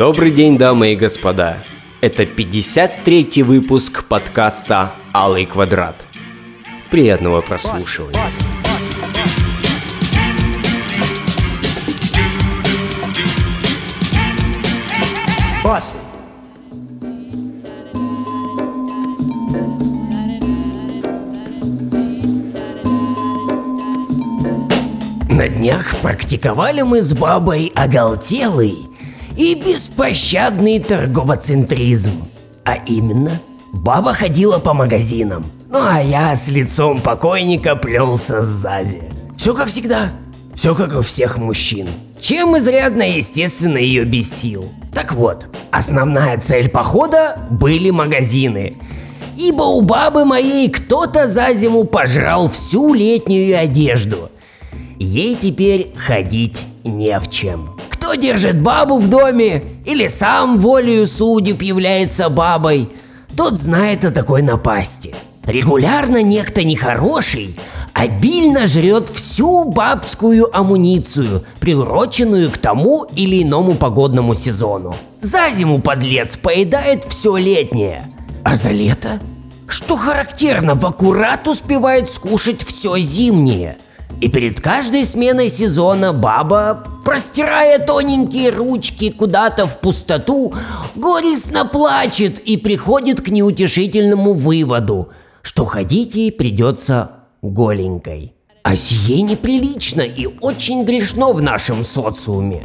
Добрый день, дамы и господа. Это 53-й выпуск подкаста «Алый квадрат». Приятного прослушивания. Bossy. На днях практиковали мы с бабой оголтелый и беспощадный торговоцентризм. А именно, баба ходила по магазинам, ну а я с лицом покойника плелся сзади. Все как всегда, все как у всех мужчин. Чем изрядно, естественно, ее бесил. Так вот, основная цель похода были магазины. Ибо у бабы моей кто-то за зиму пожрал всю летнюю одежду. Ей теперь ходить не в чем. Кто держит бабу в доме или сам волею судеб является бабой, тот знает о такой напасти. Регулярно некто нехороший обильно жрет всю бабскую амуницию, приуроченную к тому или иному погодному сезону. За зиму подлец поедает все летнее, а за лето, что характерно, в аккурат успевает скушать все зимнее – и перед каждой сменой сезона баба, простирая тоненькие ручки куда-то в пустоту, горестно плачет и приходит к неутешительному выводу, что ходить ей придется голенькой. А сие неприлично и очень грешно в нашем социуме.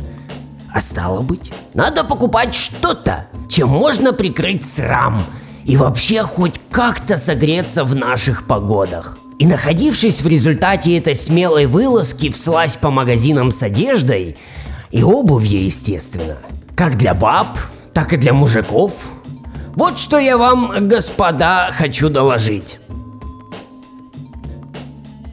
А стало быть, надо покупать что-то, чем можно прикрыть срам и вообще хоть как-то согреться в наших погодах. И находившись в результате этой смелой вылазки вслась по магазинам с одеждой и обувью, естественно, как для баб, так и для мужиков, вот что я вам, господа, хочу доложить.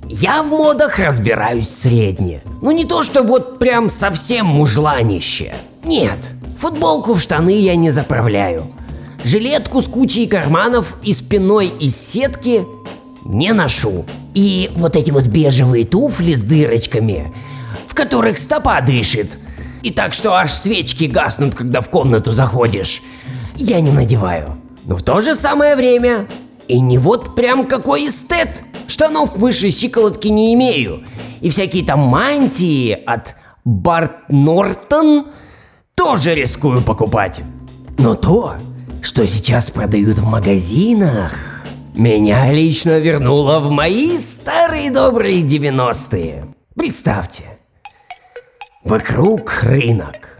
Я в модах разбираюсь средне. Ну не то, что вот прям совсем мужланище. Нет, футболку в штаны я не заправляю. Жилетку с кучей карманов и спиной из сетки не ношу. И вот эти вот бежевые туфли с дырочками, в которых стопа дышит, и так что аж свечки гаснут, когда в комнату заходишь, я не надеваю. Но в то же самое время и не вот прям какой эстет. Штанов выше щиколотки не имею. И всякие там мантии от Барт Нортон тоже рискую покупать. Но то, что сейчас продают в магазинах, меня лично вернуло в мои старые добрые 90-е. Представьте, вокруг рынок.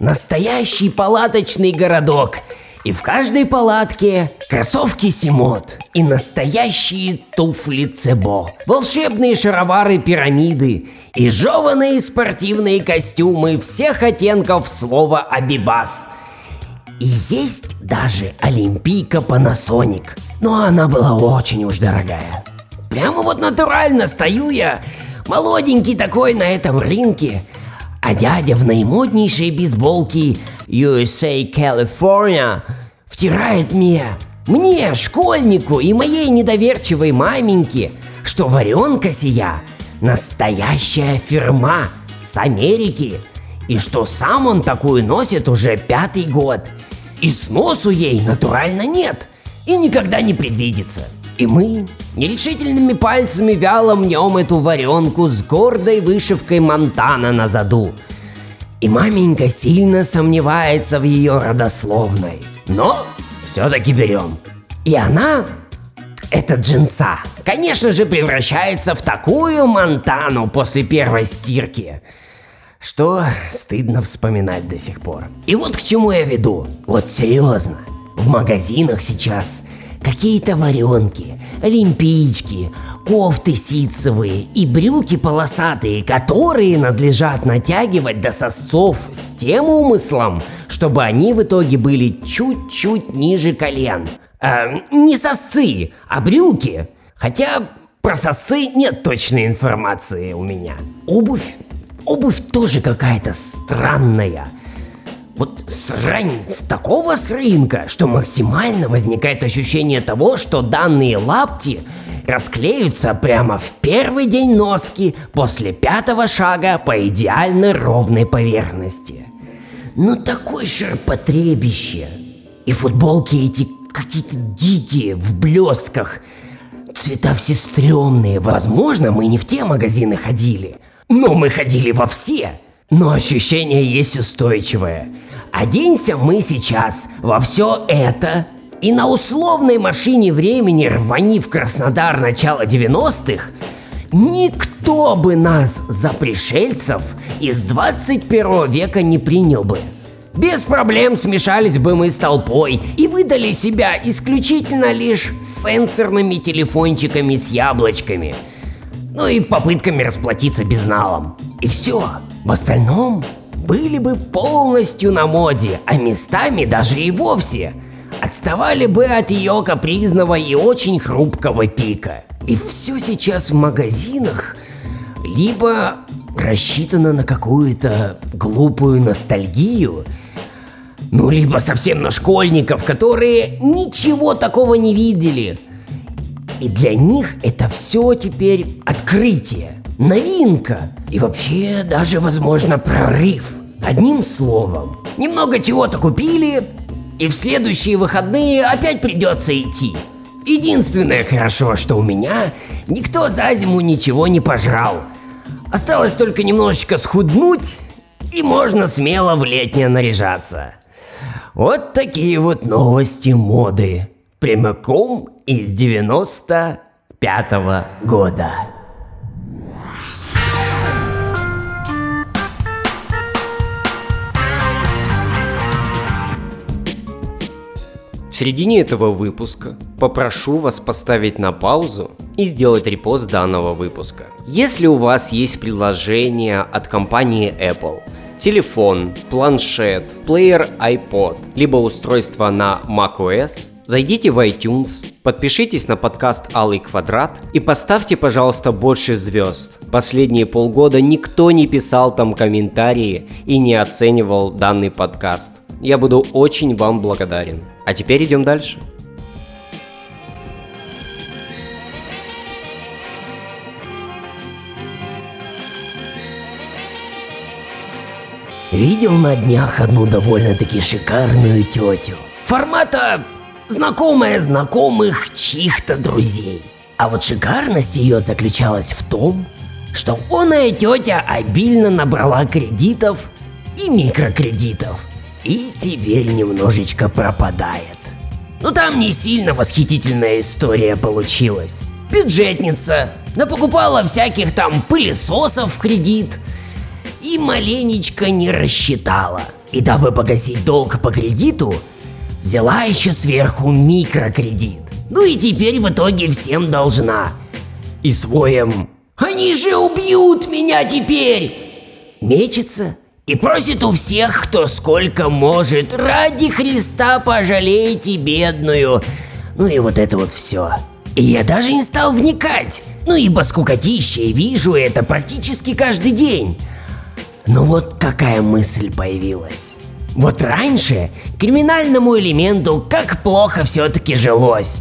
Настоящий палаточный городок. И в каждой палатке кроссовки Симот и настоящие туфли Цебо, волшебные шаровары пирамиды и жеванные спортивные костюмы всех оттенков слова «Абибас». И есть даже Олимпийка Панасоник – но она была очень уж дорогая. Прямо вот натурально стою я, молоденький такой на этом рынке, а дядя в наимоднейшей бейсболке USA California втирает мне, мне, школьнику и моей недоверчивой маменьке, что варенка сия настоящая фирма с Америки, и что сам он такую носит уже пятый год, и сносу ей натурально нет – и никогда не предвидится. И мы нерешительными пальцами вяло мнем эту варенку с гордой вышивкой Монтана на заду. И маменька сильно сомневается в ее родословной. Но все-таки берем. И она, эта джинса, конечно же, превращается в такую Монтану после первой стирки, что стыдно вспоминать до сих пор. И вот к чему я веду. Вот серьезно. В магазинах сейчас какие-то варенки, олимпийчики, кофты ситцевые и брюки полосатые, которые надлежат натягивать до сосцов с тем умыслом, чтобы они в итоге были чуть-чуть ниже колен. Э, не сосцы, а брюки. Хотя про сосцы нет точной информации у меня. Обувь, обувь тоже какая-то странная. Вот срань с такого с что максимально возникает ощущение того, что данные лапти расклеются прямо в первый день носки после пятого шага по идеально ровной поверхности. Ну такой ширпотребище. И футболки эти какие-то дикие, в блестках. Цвета все стрёмные. Возможно, мы не в те магазины ходили. Но мы ходили во все. Но ощущение есть устойчивое. Оденься мы сейчас во все это, и на условной машине времени рвани в Краснодар начала 90-х, никто бы нас за пришельцев из 21 века не принял бы. Без проблем смешались бы мы с толпой и выдали себя исключительно лишь сенсорными телефончиками с яблочками. Ну и попытками расплатиться безналом. И все. В остальном были бы полностью на моде, а местами даже и вовсе. Отставали бы от ее капризного и очень хрупкого пика. И все сейчас в магазинах либо рассчитано на какую-то глупую ностальгию, ну, либо совсем на школьников, которые ничего такого не видели. И для них это все теперь открытие, новинка и вообще даже, возможно, прорыв. Одним словом, немного чего-то купили, и в следующие выходные опять придется идти. Единственное хорошо, что у меня никто за зиму ничего не пожрал. Осталось только немножечко схуднуть, и можно смело в летнее наряжаться. Вот такие вот новости моды. Прямиком из 95-го года. Середине этого выпуска попрошу вас поставить на паузу и сделать репост данного выпуска. Если у вас есть приложение от компании Apple, телефон, планшет, плеер iPod, либо устройство на macOS, зайдите в iTunes, подпишитесь на подкаст Алый Квадрат и поставьте, пожалуйста, больше звезд. Последние полгода никто не писал там комментарии и не оценивал данный подкаст. Я буду очень вам благодарен. А теперь идем дальше. Видел на днях одну довольно-таки шикарную тетю. Формата знакомая знакомых чьих-то друзей. А вот шикарность ее заключалась в том, что оная тетя обильно набрала кредитов и микрокредитов. И теперь немножечко пропадает. Ну там не сильно восхитительная история получилась. Бюджетница, напокупала всяких там пылесосов в кредит – и маленечко не рассчитала. И дабы погасить долг по кредиту, взяла еще сверху микрокредит. Ну и теперь в итоге всем должна. И своим «Они же убьют меня теперь!» Мечется и просит у всех, кто сколько может, ради Христа пожалейте бедную. Ну и вот это вот все. И я даже не стал вникать, ну ибо скукотища вижу это практически каждый день. Но вот какая мысль появилась. Вот раньше криминальному элементу как плохо все-таки жилось.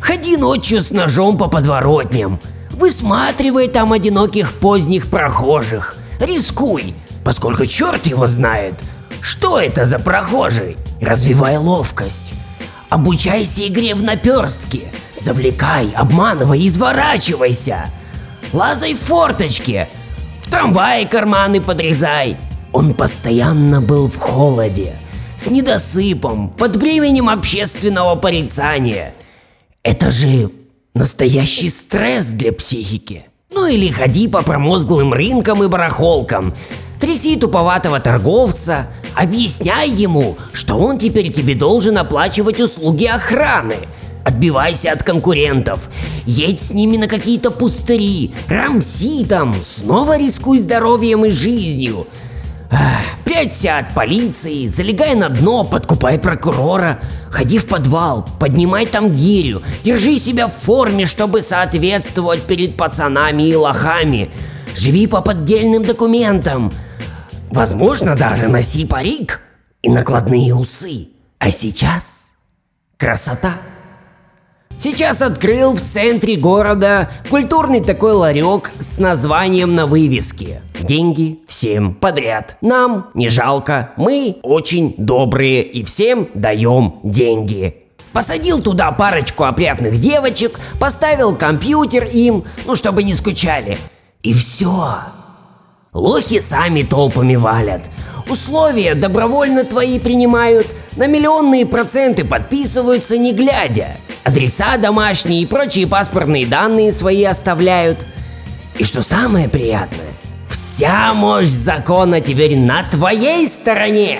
Ходи ночью с ножом по подворотням, высматривай там одиноких поздних прохожих, рискуй, поскольку черт его знает, что это за прохожий. Развивай ловкость, обучайся игре в наперстке, завлекай, обманывай, изворачивайся. Лазай в форточке, в трамвае карманы подрезай. Он постоянно был в холоде, с недосыпом, под бременем общественного порицания. Это же настоящий стресс для психики. Ну или ходи по промозглым рынкам и барахолкам, тряси туповатого торговца, объясняй ему, что он теперь тебе должен оплачивать услуги охраны – Отбивайся от конкурентов, едь с ними на какие-то пустыри, рамси там, снова рискуй здоровьем и жизнью. Ах, прячься от полиции, залегай на дно, подкупай прокурора, ходи в подвал, поднимай там гирю, держи себя в форме, чтобы соответствовать перед пацанами и лохами, живи по поддельным документам, возможно даже носи парик и накладные усы. А сейчас красота. Сейчас открыл в центре города культурный такой ларек с названием на вывеске. Деньги всем подряд. Нам не жалко, мы очень добрые и всем даем деньги. Посадил туда парочку опрятных девочек, поставил компьютер им, ну чтобы не скучали. И все. Лохи сами толпами валят. Условия добровольно твои принимают, на миллионные проценты подписываются не глядя. Адреса домашние и прочие паспортные данные свои оставляют. И что самое приятное, вся мощь закона теперь на твоей стороне.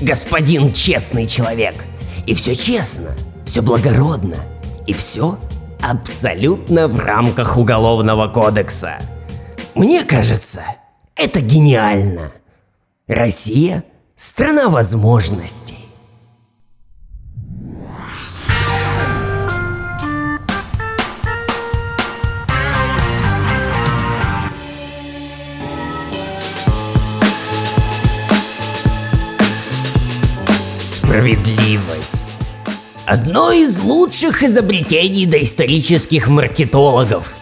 Господин честный человек. И все честно, все благородно. И все абсолютно в рамках Уголовного кодекса. Мне кажется, это гениально. Россия – страна возможностей. Справедливость. Одно из лучших изобретений доисторических маркетологов.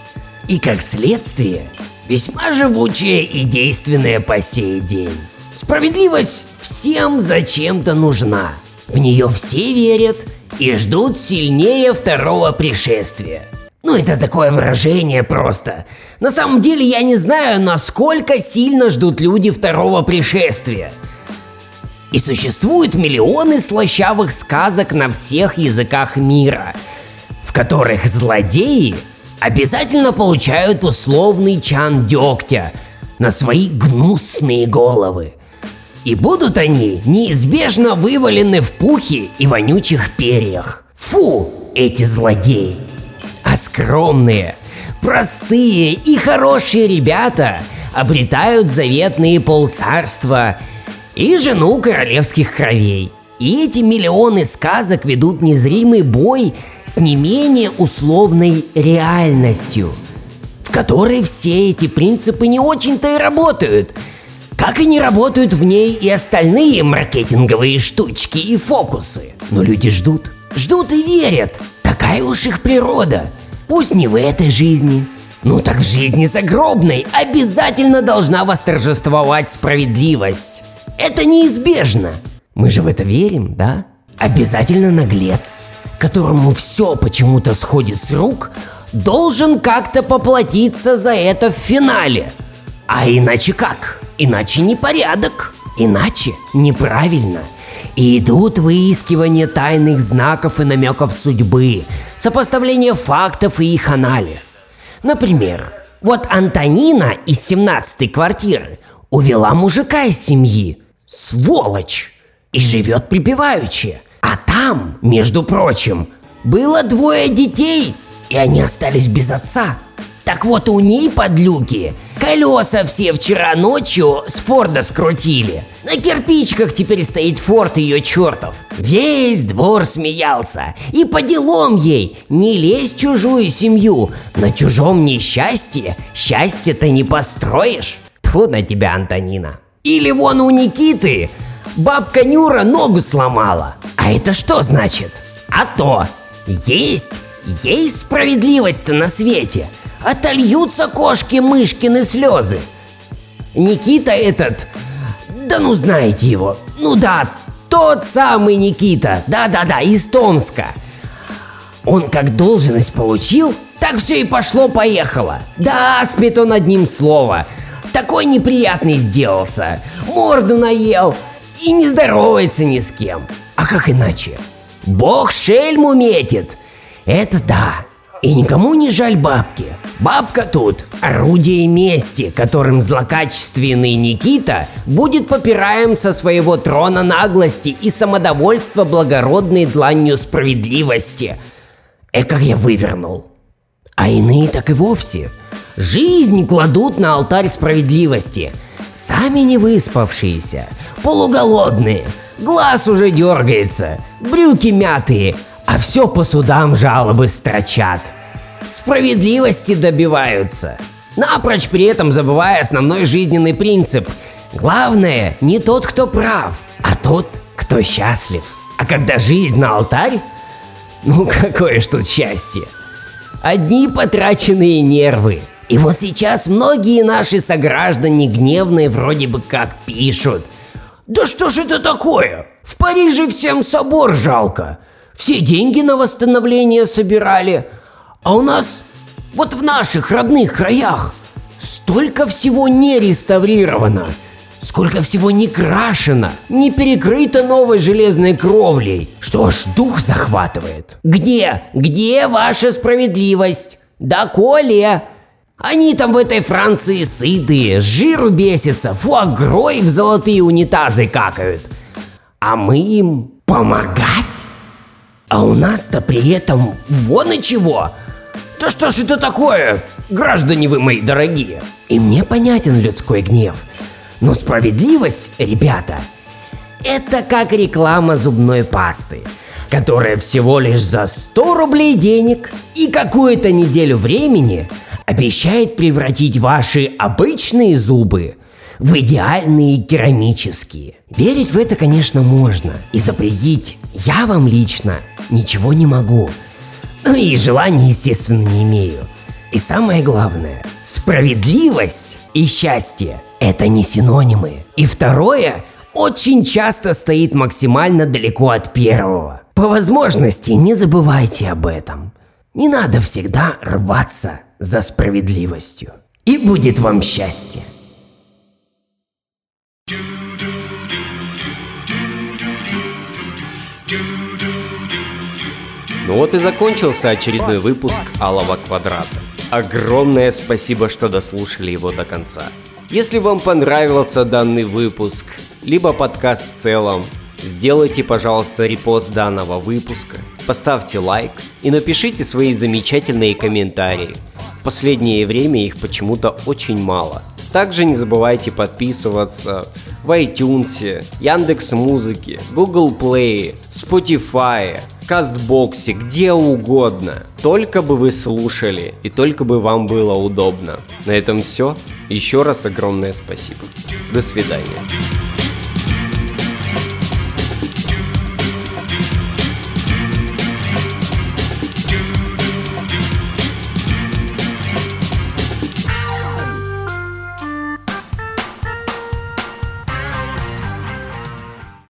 И как следствие, весьма живучее и действенное по сей день. Справедливость всем зачем-то нужна. В нее все верят и ждут сильнее второго пришествия. Ну, это такое выражение просто. На самом деле я не знаю, насколько сильно ждут люди второго пришествия. И существуют миллионы слащавых сказок на всех языках мира, в которых злодеи обязательно получают условный чан дегтя на свои гнусные головы. И будут они неизбежно вывалены в пухе и вонючих перьях. Фу, эти злодеи! А скромные, простые и хорошие ребята обретают заветные полцарства и жену королевских кровей. И эти миллионы сказок ведут незримый бой с не менее условной реальностью, в которой все эти принципы не очень-то и работают, как и не работают в ней и остальные маркетинговые штучки и фокусы. Но люди ждут, ждут и верят. Такая уж их природа. Пусть не в этой жизни, ну так в жизни загробной обязательно должна восторжествовать справедливость. Это неизбежно. Мы же в это верим, да? Обязательно наглец, которому все почему-то сходит с рук, должен как-то поплатиться за это в финале. А иначе как? Иначе непорядок. Иначе неправильно. И идут выискивания тайных знаков и намеков судьбы, сопоставление фактов и их анализ. Например, вот Антонина из 17-й квартиры увела мужика из семьи. Сволочь! И живет припеваючи. А там, между прочим, было двое детей, и они остались без отца. Так вот у ней подлюки колеса все вчера ночью с Форда скрутили. На кирпичках теперь стоит Форд ее чертов. Весь двор смеялся. И по делам ей не лезь в чужую семью. На чужом несчастье счастье-то не построишь. Тьфу на тебя, Антонина. Или вон у Никиты бабка Нюра ногу сломала. А это что значит? А то, есть, есть справедливость-то на свете. Отольются кошки-мышкины слезы. Никита этот, да ну знаете его, ну да, тот самый Никита, да-да-да, из Томска. Он как должность получил, так все и пошло-поехало. Да, спит он одним словом. Такой неприятный сделался, морду наел и не здоровается ни с кем. А как иначе? Бог шельму метит. Это да. И никому не жаль бабки. Бабка тут – орудие мести, которым злокачественный Никита будет попираем со своего трона наглости и самодовольства благородной дланью справедливости. Экак я вывернул. А иные так и вовсе. Жизнь кладут на алтарь справедливости. Сами не выспавшиеся, полуголодные, глаз уже дергается, брюки мятые, а все по судам жалобы строчат – справедливости добиваются, напрочь при этом забывая основной жизненный принцип. Главное не тот, кто прав, а тот, кто счастлив. А когда жизнь на алтарь, Ну какое ж тут счастье. Одни потраченные нервы. И вот сейчас многие наши сограждане гневные вроде бы как пишут. Да что ж это такое? В Париже всем собор жалко. Все деньги на восстановление собирали. А у нас, вот в наших родных краях, столько всего не реставрировано. Сколько всего не крашено, не перекрыто новой железной кровлей, что аж дух захватывает. Где, где ваша справедливость? Да коли? Они там в этой Франции сытые, жиру бесятся, фуагрой в золотые унитазы какают. А мы им помогать? А у нас-то при этом вон и чего. Да что ж это такое, граждане вы мои дорогие? И мне понятен людской гнев – но справедливость, ребята, это как реклама зубной пасты, которая всего лишь за 100 рублей денег и какую-то неделю времени обещает превратить ваши обычные зубы в идеальные керамические. Верить в это, конечно, можно, и запретить я вам лично ничего не могу. Ну и желания, естественно, не имею. И самое главное, справедливость и счастье – это не синонимы. И второе очень часто стоит максимально далеко от первого. По возможности не забывайте об этом. Не надо всегда рваться за справедливостью. И будет вам счастье. Ну вот и закончился очередной выпуск Алого Квадрата. Огромное спасибо, что дослушали его до конца. Если вам понравился данный выпуск, либо подкаст в целом, сделайте, пожалуйста, репост данного выпуска, поставьте лайк и напишите свои замечательные комментарии. В последнее время их почему-то очень мало. Также не забывайте подписываться в iTunes, Яндекс Музыки, Google Play, Spotify, Кастбоксе, где угодно. Только бы вы слушали и только бы вам было удобно. На этом все. Еще раз огромное спасибо. До свидания.